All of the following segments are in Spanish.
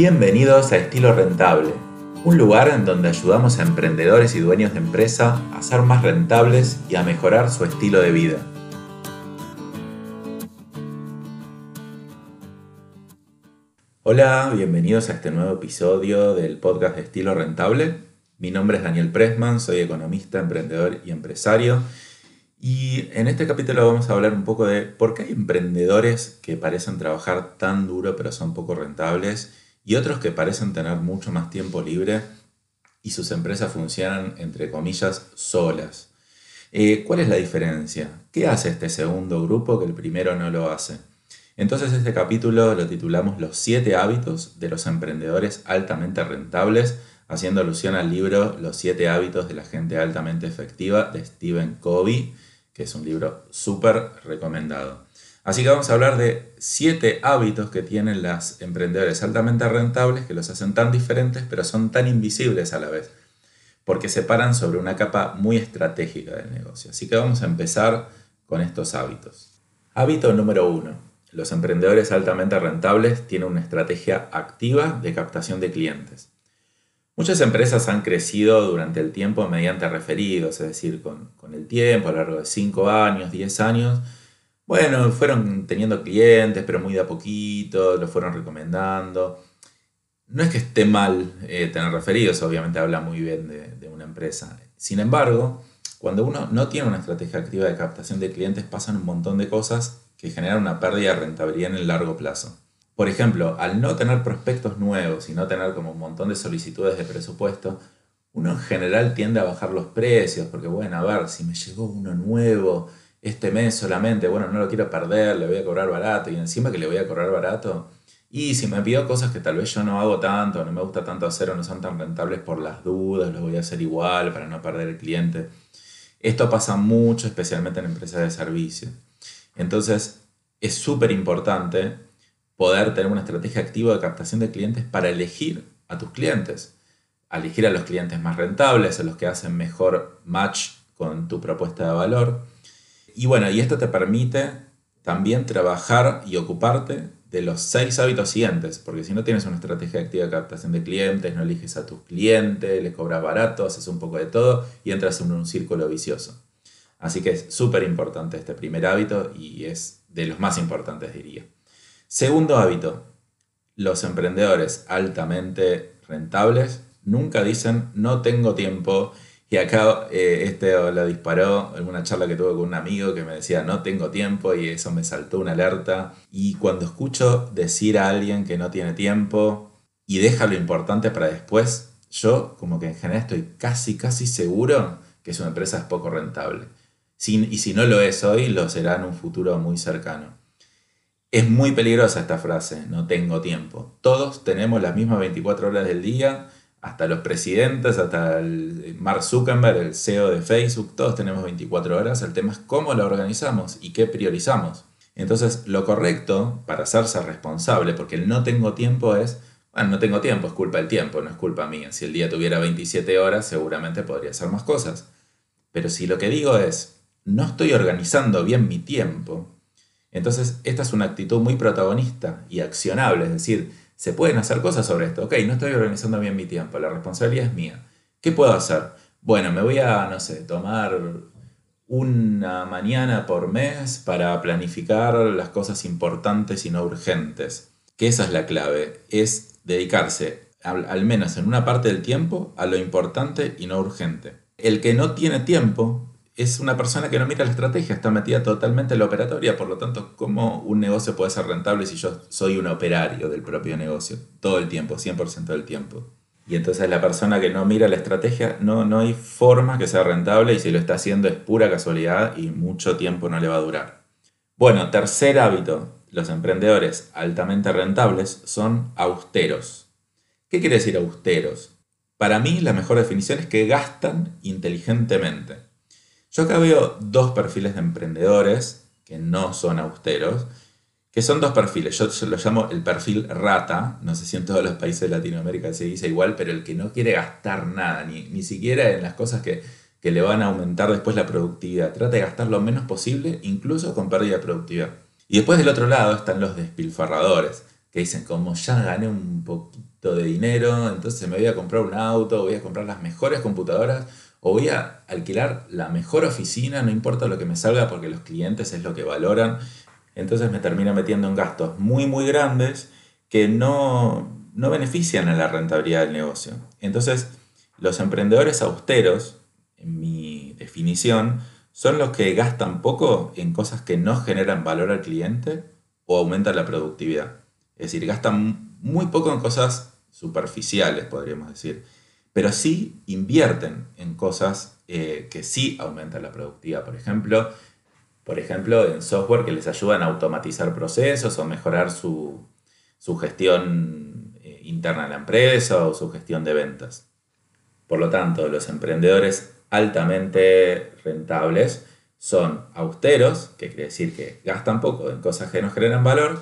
Bienvenidos a Estilo Rentable, un lugar en donde ayudamos a emprendedores y dueños de empresa a ser más rentables y a mejorar su estilo de vida. Hola, bienvenidos a este nuevo episodio del podcast de Estilo Rentable. Mi nombre es Daniel Pressman, soy economista, emprendedor y empresario. Y en este capítulo vamos a hablar un poco de por qué hay emprendedores que parecen trabajar tan duro pero son poco rentables y otros que parecen tener mucho más tiempo libre y sus empresas funcionan, entre comillas, solas. Eh, ¿Cuál es la diferencia? ¿Qué hace este segundo grupo que el primero no lo hace? Entonces este capítulo lo titulamos Los siete hábitos de los emprendedores altamente rentables, haciendo alusión al libro Los siete hábitos de la gente altamente efectiva de Stephen Covey, que es un libro súper recomendado. Así que vamos a hablar de siete hábitos que tienen las emprendedores altamente rentables que los hacen tan diferentes pero son tan invisibles a la vez, porque se paran sobre una capa muy estratégica del negocio. Así que vamos a empezar con estos hábitos. Hábito número uno. Los emprendedores altamente rentables tienen una estrategia activa de captación de clientes. Muchas empresas han crecido durante el tiempo mediante referidos, es decir, con, con el tiempo, a lo largo de 5 años, 10 años, bueno, fueron teniendo clientes, pero muy de a poquito, lo fueron recomendando. No es que esté mal eh, tener referidos, obviamente habla muy bien de, una empresa. Sin embargo, cuando uno no tiene una estrategia activa de captación de clientes, pasan un montón de cosas que generan una pérdida de rentabilidad en el largo plazo. Por ejemplo, al no tener prospectos nuevos y no tener como un montón de solicitudes de presupuesto, uno en general tiende a bajar los precios, porque bueno, a ver, si me llegó uno nuevo, este mes solamente, bueno, no lo quiero perder, le voy a cobrar barato y encima que le voy a cobrar barato. Y si me pido cosas que tal vez yo no hago tanto, no me gusta tanto hacer o no son tan rentables por las dudas, lo voy a hacer igual para no perder el cliente. Esto pasa mucho, especialmente en empresas de servicio. Entonces, es súper importante poder tener una estrategia activa de captación de clientes para elegir a tus clientes. Elegir a los clientes más rentables, a los que hacen mejor match con tu propuesta de valor y bueno, y esto te permite también trabajar y ocuparte de los seis hábitos siguientes, porque si no tienes una estrategia activa de captación de clientes, no eliges a tus clientes, le cobras barato, haces un poco de todo y entras en un círculo vicioso. Así que es súper importante este primer hábito y es de los más importantes, diría. Segundo hábito, los emprendedores altamente rentables nunca dicen no tengo tiempo y acá eh, este lo disparó en una charla que tuve con un amigo que me decía, no tengo tiempo y eso me saltó una alerta. Y cuando escucho decir a alguien que no tiene tiempo y deja lo importante para después, yo como que en general estoy casi, casi seguro que su empresa es poco rentable. y si no lo es hoy, lo será en un futuro muy cercano. Es muy peligrosa esta frase, no tengo tiempo. Todos tenemos las mismas 24 horas del día hasta los presidentes, hasta el Mark Zuckerberg, el CEO de Facebook, todos tenemos 24 horas. El tema es cómo lo organizamos y qué priorizamos. Entonces, lo correcto para hacerse responsable, porque el no tengo tiempo es, bueno, no tengo tiempo, es culpa del tiempo, no es culpa mía. Si el día tuviera 27 horas, seguramente podría hacer más cosas. Pero si lo que digo es, no estoy organizando bien mi tiempo, entonces esta es una actitud muy protagonista y accionable, es decir, se pueden hacer cosas sobre esto. Ok, no estoy organizando bien mi tiempo, la responsabilidad es mía. ¿Qué puedo hacer? Bueno, me voy a, no sé, tomar una mañana por mes para planificar las cosas importantes y no urgentes. Que esa es la clave, es dedicarse al, menos en una parte del tiempo a lo importante y no urgente. El que no tiene tiempo es una persona que no mira la estrategia, está metida totalmente en la operatoria, por lo tanto, ¿cómo un negocio puede ser rentable si yo soy un operario del propio negocio todo el tiempo, 100% del tiempo? Y entonces la persona que no mira la estrategia, no, no hay forma que sea rentable y si lo está haciendo es pura casualidad y mucho tiempo no le va a durar. Bueno, tercer hábito, los emprendedores altamente rentables son austeros. ¿Qué quiere decir austeros? Para mí la mejor definición es que gastan inteligentemente. Yo acá veo dos perfiles de emprendedores que no son austeros, que son dos perfiles. Yo, lo llamo el perfil rata, no sé si en todos los países de Latinoamérica se dice igual, pero el que no quiere gastar nada, ni, ni siquiera en las cosas que, que le van a aumentar después la productividad. Trata de gastar lo menos posible, incluso con pérdida de productividad. Y después del otro lado están los despilfarradores, que dicen, como ya gané un poquito de dinero, entonces me voy a comprar un auto, voy a comprar las mejores computadoras o voy a alquilar la mejor oficina, no importa lo que me salga porque los clientes es lo que valoran. Entonces me termino metiendo en gastos muy, muy grandes que no, no benefician a la rentabilidad del negocio. Entonces, los emprendedores austeros, en mi definición, son los que gastan poco en cosas que no generan valor al cliente o aumentan la productividad. Es decir, gastan muy poco en cosas superficiales, podríamos decir pero sí invierten en cosas eh, que sí aumentan la productividad. Por ejemplo, por ejemplo, en software que les ayudan a automatizar procesos o mejorar su, gestión eh, interna en la empresa o su gestión de ventas. Por lo tanto, los emprendedores altamente rentables son austeros, que quiere decir que gastan poco en cosas que no generan valor,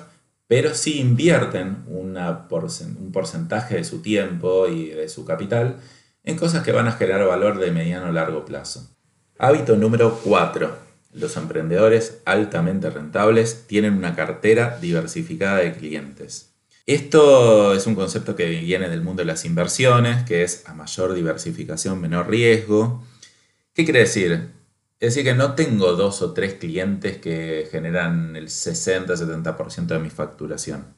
pero sí invierten un porcentaje de su tiempo y de su capital en cosas que van a generar valor de mediano a largo plazo. Hábito número 4. Los emprendedores altamente rentables tienen una cartera diversificada de clientes. Esto es un concepto que viene del mundo de las inversiones, que es a mayor diversificación, menor riesgo. ¿Qué quiere decir? Es decir, que no tengo dos o tres clientes que generan el 60-70% de mi facturación.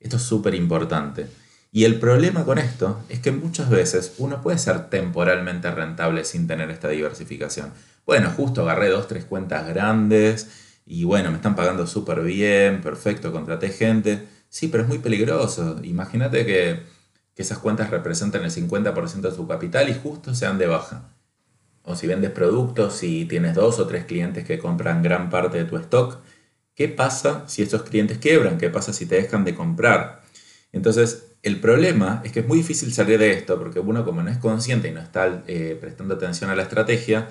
Esto es súper importante. Y el problema con esto es que muchas veces uno puede ser temporalmente rentable sin tener esta diversificación. Bueno, justo agarré dos, tres cuentas grandes y bueno, me están pagando súper bien, perfecto, contraté gente. Sí, pero es muy peligroso. Imagínate que, que esas cuentas representan el 50% de su capital y justo sean de baja o si vendes productos y tienes dos o tres clientes que compran gran parte de tu stock, ¿qué pasa si esos clientes quiebran? ¿Qué pasa si te dejan de comprar? Entonces, el problema es que es muy difícil salir de esto porque uno como no es consciente y no está eh, prestando atención a la estrategia,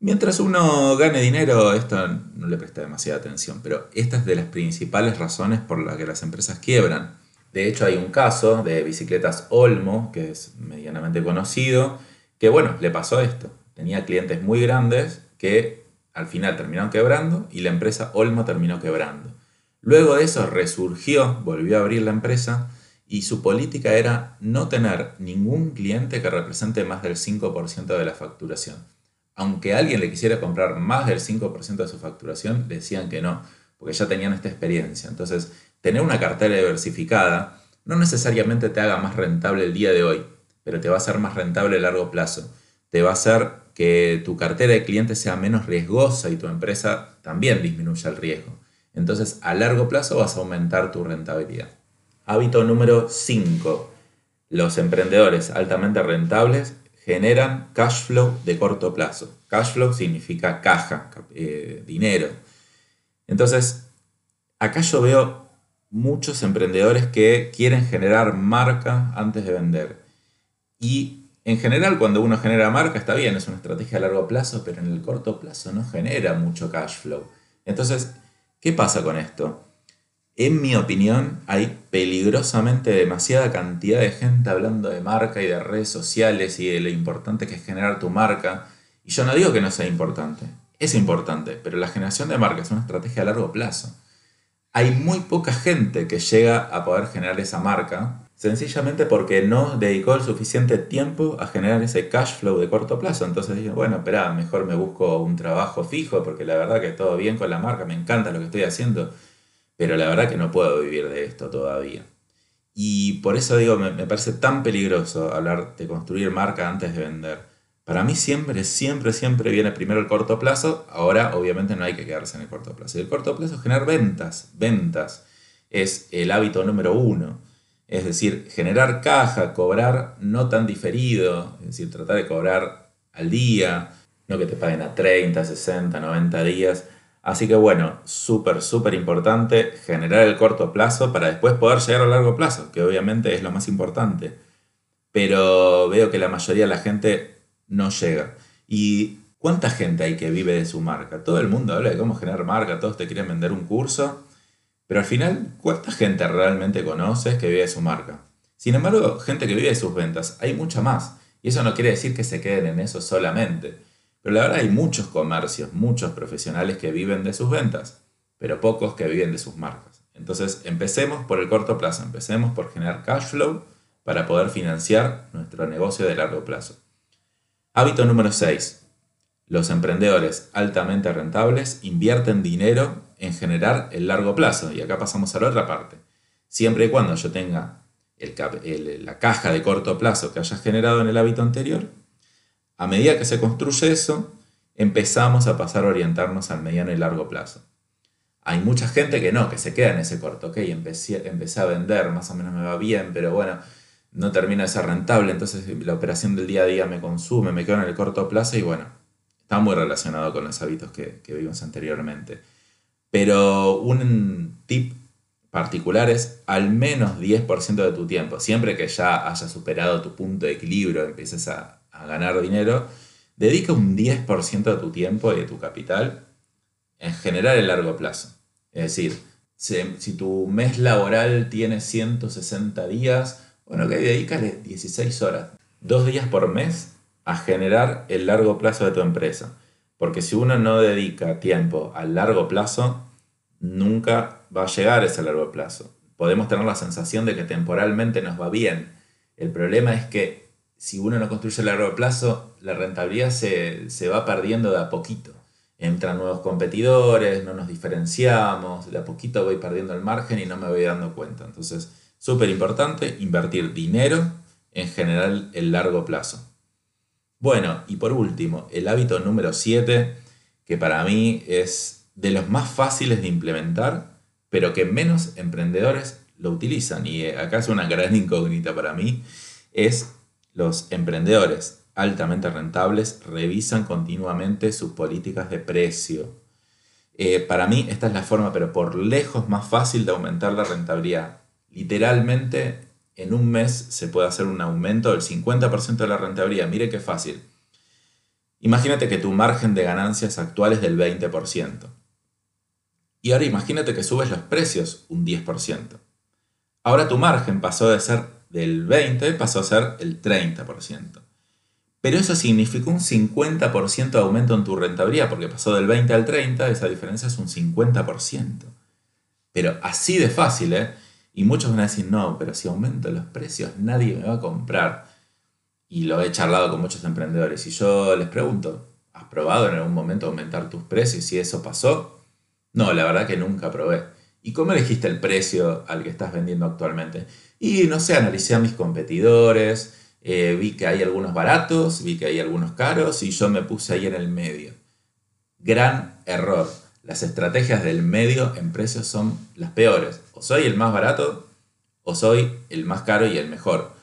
mientras uno gane dinero, esto no le presta demasiada atención, pero esta es de las principales razones por las que las empresas quiebran. De hecho, hay un caso de bicicletas Olmo, que es medianamente conocido, que bueno, le pasó esto tenía clientes muy grandes que al final terminaron quebrando y la empresa Olmo terminó quebrando. Luego de eso resurgió, volvió a abrir la empresa y su política era no tener ningún cliente que represente más del 5% de la facturación. Aunque alguien le quisiera comprar más del 5% de su facturación, decían que no, porque ya tenían esta experiencia. Entonces, tener una cartera diversificada no necesariamente te haga más rentable el día de hoy, pero te va a ser más rentable a largo plazo. Te va a hacer que tu cartera de clientes sea menos riesgosa y tu empresa también disminuya el riesgo. Entonces, a largo plazo vas a aumentar tu rentabilidad. Hábito número 5. Los emprendedores altamente rentables generan cash flow de corto plazo. Cash flow significa caja, eh, dinero. Entonces, acá yo veo muchos emprendedores que quieren generar marca antes de vender. Y en general, cuando uno genera marca, está bien, es una estrategia a largo plazo, pero en el corto plazo no genera mucho cash flow. Entonces, ¿qué pasa con esto? En mi opinión, hay peligrosamente demasiada cantidad de gente hablando de marca y de redes sociales y de lo importante que es generar tu marca. Y yo no digo que no sea importante, es importante, pero la generación de marca es una estrategia a largo plazo. Hay muy poca gente que llega a poder generar esa marca Sencillamente porque no dedicó el suficiente tiempo a generar ese cash flow de corto plazo. Entonces dije, bueno, espera, mejor me busco un trabajo fijo porque la verdad que todo bien con la marca, me encanta lo que estoy haciendo, pero la verdad que no puedo vivir de esto todavía. Y por eso digo, me, me parece tan peligroso hablar de construir marca antes de vender. Para mí siempre, siempre, siempre viene primero el corto plazo. Ahora, obviamente, no hay que quedarse en el corto plazo. Y el corto plazo es generar ventas. Ventas es el hábito número uno. Es decir, generar caja, cobrar no tan diferido, es decir, tratar de cobrar al día, no que te paguen a 30, 60, 90 días. Así que bueno, súper, súper importante generar el corto plazo para después poder llegar a largo plazo, que obviamente es lo más importante. Pero veo que la mayoría de la gente no llega. ¿Y cuánta gente hay que vive de su marca? Todo el mundo habla de cómo generar marca, todos te quieren vender un curso pero al final, ¿cuánta gente realmente conoces que vive de su marca? Sin embargo, gente que vive de sus ventas, hay mucha más. Y eso no quiere decir que se queden en eso solamente. Pero la verdad hay muchos comercios, muchos profesionales que viven de sus ventas, pero pocos que viven de sus marcas. Entonces, empecemos por el corto plazo, empecemos por generar cash flow para poder financiar nuestro negocio de largo plazo. Hábito número 6. Los emprendedores altamente rentables invierten dinero en generar el largo plazo. Y acá pasamos a la otra parte. Siempre y cuando yo tenga la caja de corto plazo que haya generado en el hábito anterior, a medida que se construye eso, empezamos a pasar a orientarnos al mediano y largo plazo. Hay mucha gente que no, que se queda en ese corto, ok, empecé, empecé a vender, más o menos me va bien, pero bueno, no termina de ser rentable, entonces la operación del día a día me consume, me quedo en el corto plazo y bueno, está muy relacionado con los hábitos que, que vimos anteriormente. Pero un tip particular es al menos 10% de tu tiempo, siempre que ya hayas superado tu punto de equilibrio, empieces a, a ganar dinero, dedica un 10% de tu tiempo y de tu capital en generar el largo plazo. Es decir, si, tu mes laboral tiene 160 días, bueno, que dedícale 16 horas, dos días por mes a generar el largo plazo de tu empresa. Porque si uno no dedica tiempo al largo plazo, nunca va a llegar a ese largo plazo. Podemos tener la sensación de que temporalmente nos va bien. El problema es que si uno no construye a largo plazo, la rentabilidad se, se va perdiendo de a poquito entran nuevos competidores, no nos diferenciamos, de a poquito voy perdiendo el margen y no me voy dando cuenta. Entonces, súper importante invertir dinero en general el largo plazo. Bueno, y por último, el hábito número 7, que para mí es de los más fáciles de implementar, pero que menos emprendedores lo utilizan. Y acá es una gran incógnita para mí, es los emprendedores altamente rentables revisan continuamente sus políticas de precio. Eh, para mí esta es la forma, pero por lejos más fácil de aumentar la rentabilidad. Literalmente en un mes se puede hacer un aumento del 50% de la rentabilidad. Mire qué fácil. Imagínate que tu margen de ganancias actual es del 20%. Y ahora imagínate que subes los precios un 10%. Ahora tu margen pasó de ser del 20%, pasó a ser el 30%. Pero eso significó un 50% de aumento en tu rentabilidad, porque pasó del 20 al 30, esa diferencia es un 50%. Pero así de fácil, ¿eh? Y muchos van a decir, no, pero si aumento los precios, nadie me va a comprar. Y lo he charlado con muchos emprendedores. Y yo les pregunto, ¿has probado en algún momento aumentar tus precios? Si eso pasó, no, la verdad que nunca probé. ¿Y cómo elegiste el precio al que estás vendiendo actualmente? Y no sé, analicé a mis competidores, eh, vi que hay algunos baratos, vi que hay algunos caros y yo me puse ahí en el medio. Gran error. Las estrategias del medio en precios son las peores. O soy el más barato o soy el más caro y el mejor.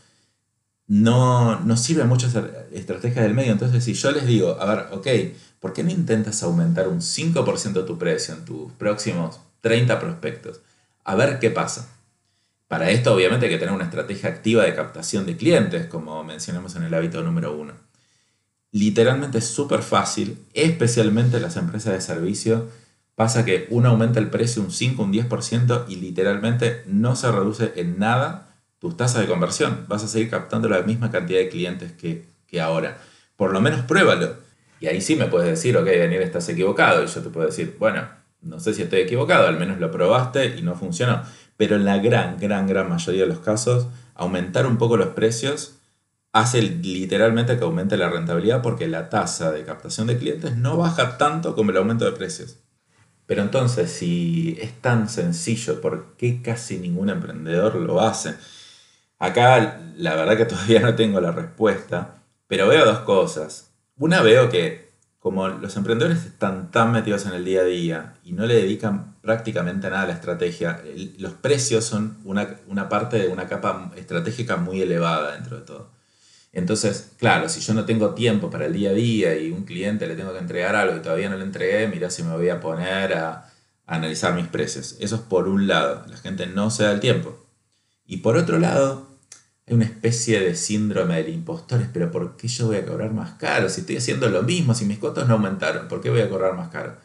No, no sirve mucho esa estrategia del medio. Entonces, si yo les digo, a ver, ok, ¿por qué no intentas aumentar un 5% tu precio en tus próximos 30 prospectos? A ver qué pasa. Para esto obviamente hay que tener una estrategia activa de captación de clientes, como mencionamos en el hábito número uno. Literalmente es súper fácil, especialmente en las empresas de servicio. Pasa que uno aumenta el precio un 5, un 10% y literalmente no se reduce en nada tus tasas de conversión. Vas a seguir captando la misma cantidad de clientes que, que ahora. Por lo menos pruébalo. Y ahí sí me puedes decir, ok, Daniel, estás equivocado. Y yo te puedo decir, bueno, no sé si estoy equivocado, al menos lo probaste y no funcionó pero en la gran, gran, gran mayoría de los casos, aumentar un poco los precios hace literalmente que aumente la rentabilidad porque la tasa de captación de clientes no baja tanto como el aumento de precios. Pero entonces, si es tan sencillo, ¿por qué casi ningún emprendedor lo hace? Acá la verdad que todavía no tengo la respuesta, pero veo dos cosas. Una veo que como los emprendedores están tan metidos en el día a día y no le dedican prácticamente nada a la estrategia, los precios son una, parte de una capa estratégica muy elevada dentro de todo. Entonces, claro, si yo no tengo tiempo para el día a día y un cliente le tengo que entregar algo y todavía no le entregué, mira si me voy a poner a, analizar mis precios. Eso es por un lado, la gente no se da el tiempo. Y por otro lado, una especie de síndrome del impostor, pero ¿por qué yo voy a cobrar más caro? Si estoy haciendo lo mismo, si mis costos no aumentaron, ¿por qué voy a cobrar más caro?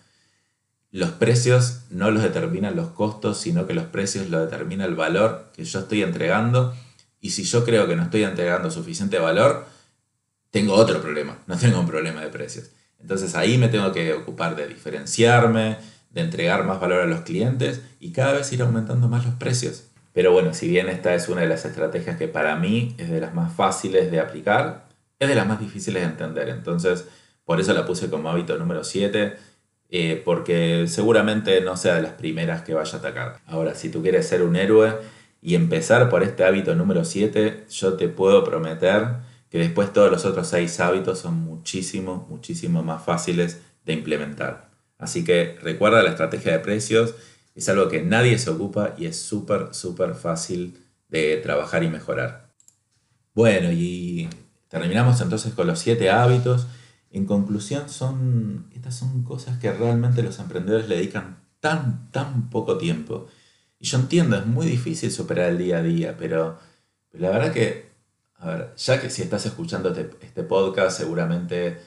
Los precios no los determinan los costos, sino que los precios lo determina el valor que yo estoy entregando. Y si yo creo que no estoy entregando suficiente valor, tengo otro problema, no tengo un problema de precios. Entonces ahí me tengo que ocupar de diferenciarme, de entregar más valor a los clientes y cada vez ir aumentando más los precios. Pero bueno, si bien esta es una de las estrategias que para mí es de las más fáciles de aplicar, es de las más difíciles de entender. Entonces, por eso la puse como hábito número 7, eh, porque seguramente no sea de las primeras que vaya a atacar. Ahora, si tú quieres ser un héroe y empezar por este hábito número 7, yo te puedo prometer que después todos los otros 6 hábitos son muchísimo, muchísimo más fáciles de implementar. Así que recuerda la estrategia de precios, es algo que nadie se ocupa y es súper, súper fácil de trabajar y mejorar. Bueno, y terminamos entonces con los 7 hábitos. En conclusión, son, estas son cosas que realmente los emprendedores le dedican tan, tan poco tiempo. Y yo entiendo, es muy difícil superar el día a día, pero, la verdad que, a ver, ya que si estás escuchando este, este podcast, seguramente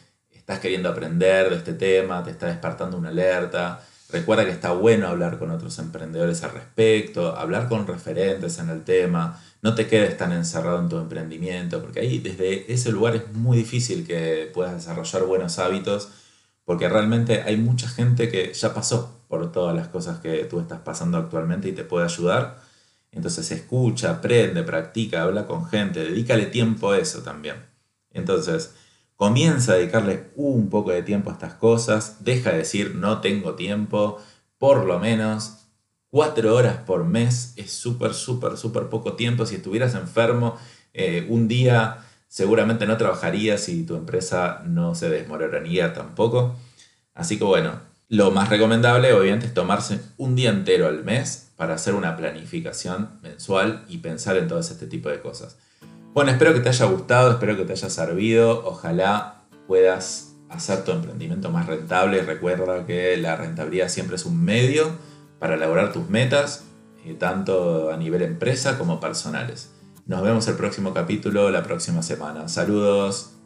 estás queriendo aprender de este tema, te está despertando una alerta. Recuerda que está bueno hablar con otros emprendedores al respecto, hablar con referentes en el tema. No te quedes tan encerrado en tu emprendimiento, porque ahí desde ese lugar es muy difícil que puedas desarrollar buenos hábitos, porque realmente hay mucha gente que ya pasó por todas las cosas que tú estás pasando actualmente y te puede ayudar. Entonces escucha, aprende, practica, habla con gente, dedícale tiempo a eso también. Entonces, Comienza a dedicarle un poco de tiempo a estas cosas, deja de decir no tengo tiempo, por lo menos cuatro horas por mes es súper, súper, súper poco tiempo. Si estuvieras enfermo, eh, un día seguramente no trabajarías y tu empresa no se desmoronaría tampoco. Así que bueno, lo más recomendable obviamente es tomarse un día entero al mes para hacer una planificación mensual y pensar en todo este tipo de cosas. Bueno, espero que te haya gustado, espero que te haya servido. Ojalá puedas hacer tu emprendimiento más rentable. Recuerda que la rentabilidad siempre es un medio para lograr tus metas, eh, tanto a nivel empresa como personales. Nos vemos el próximo capítulo la próxima semana. Saludos.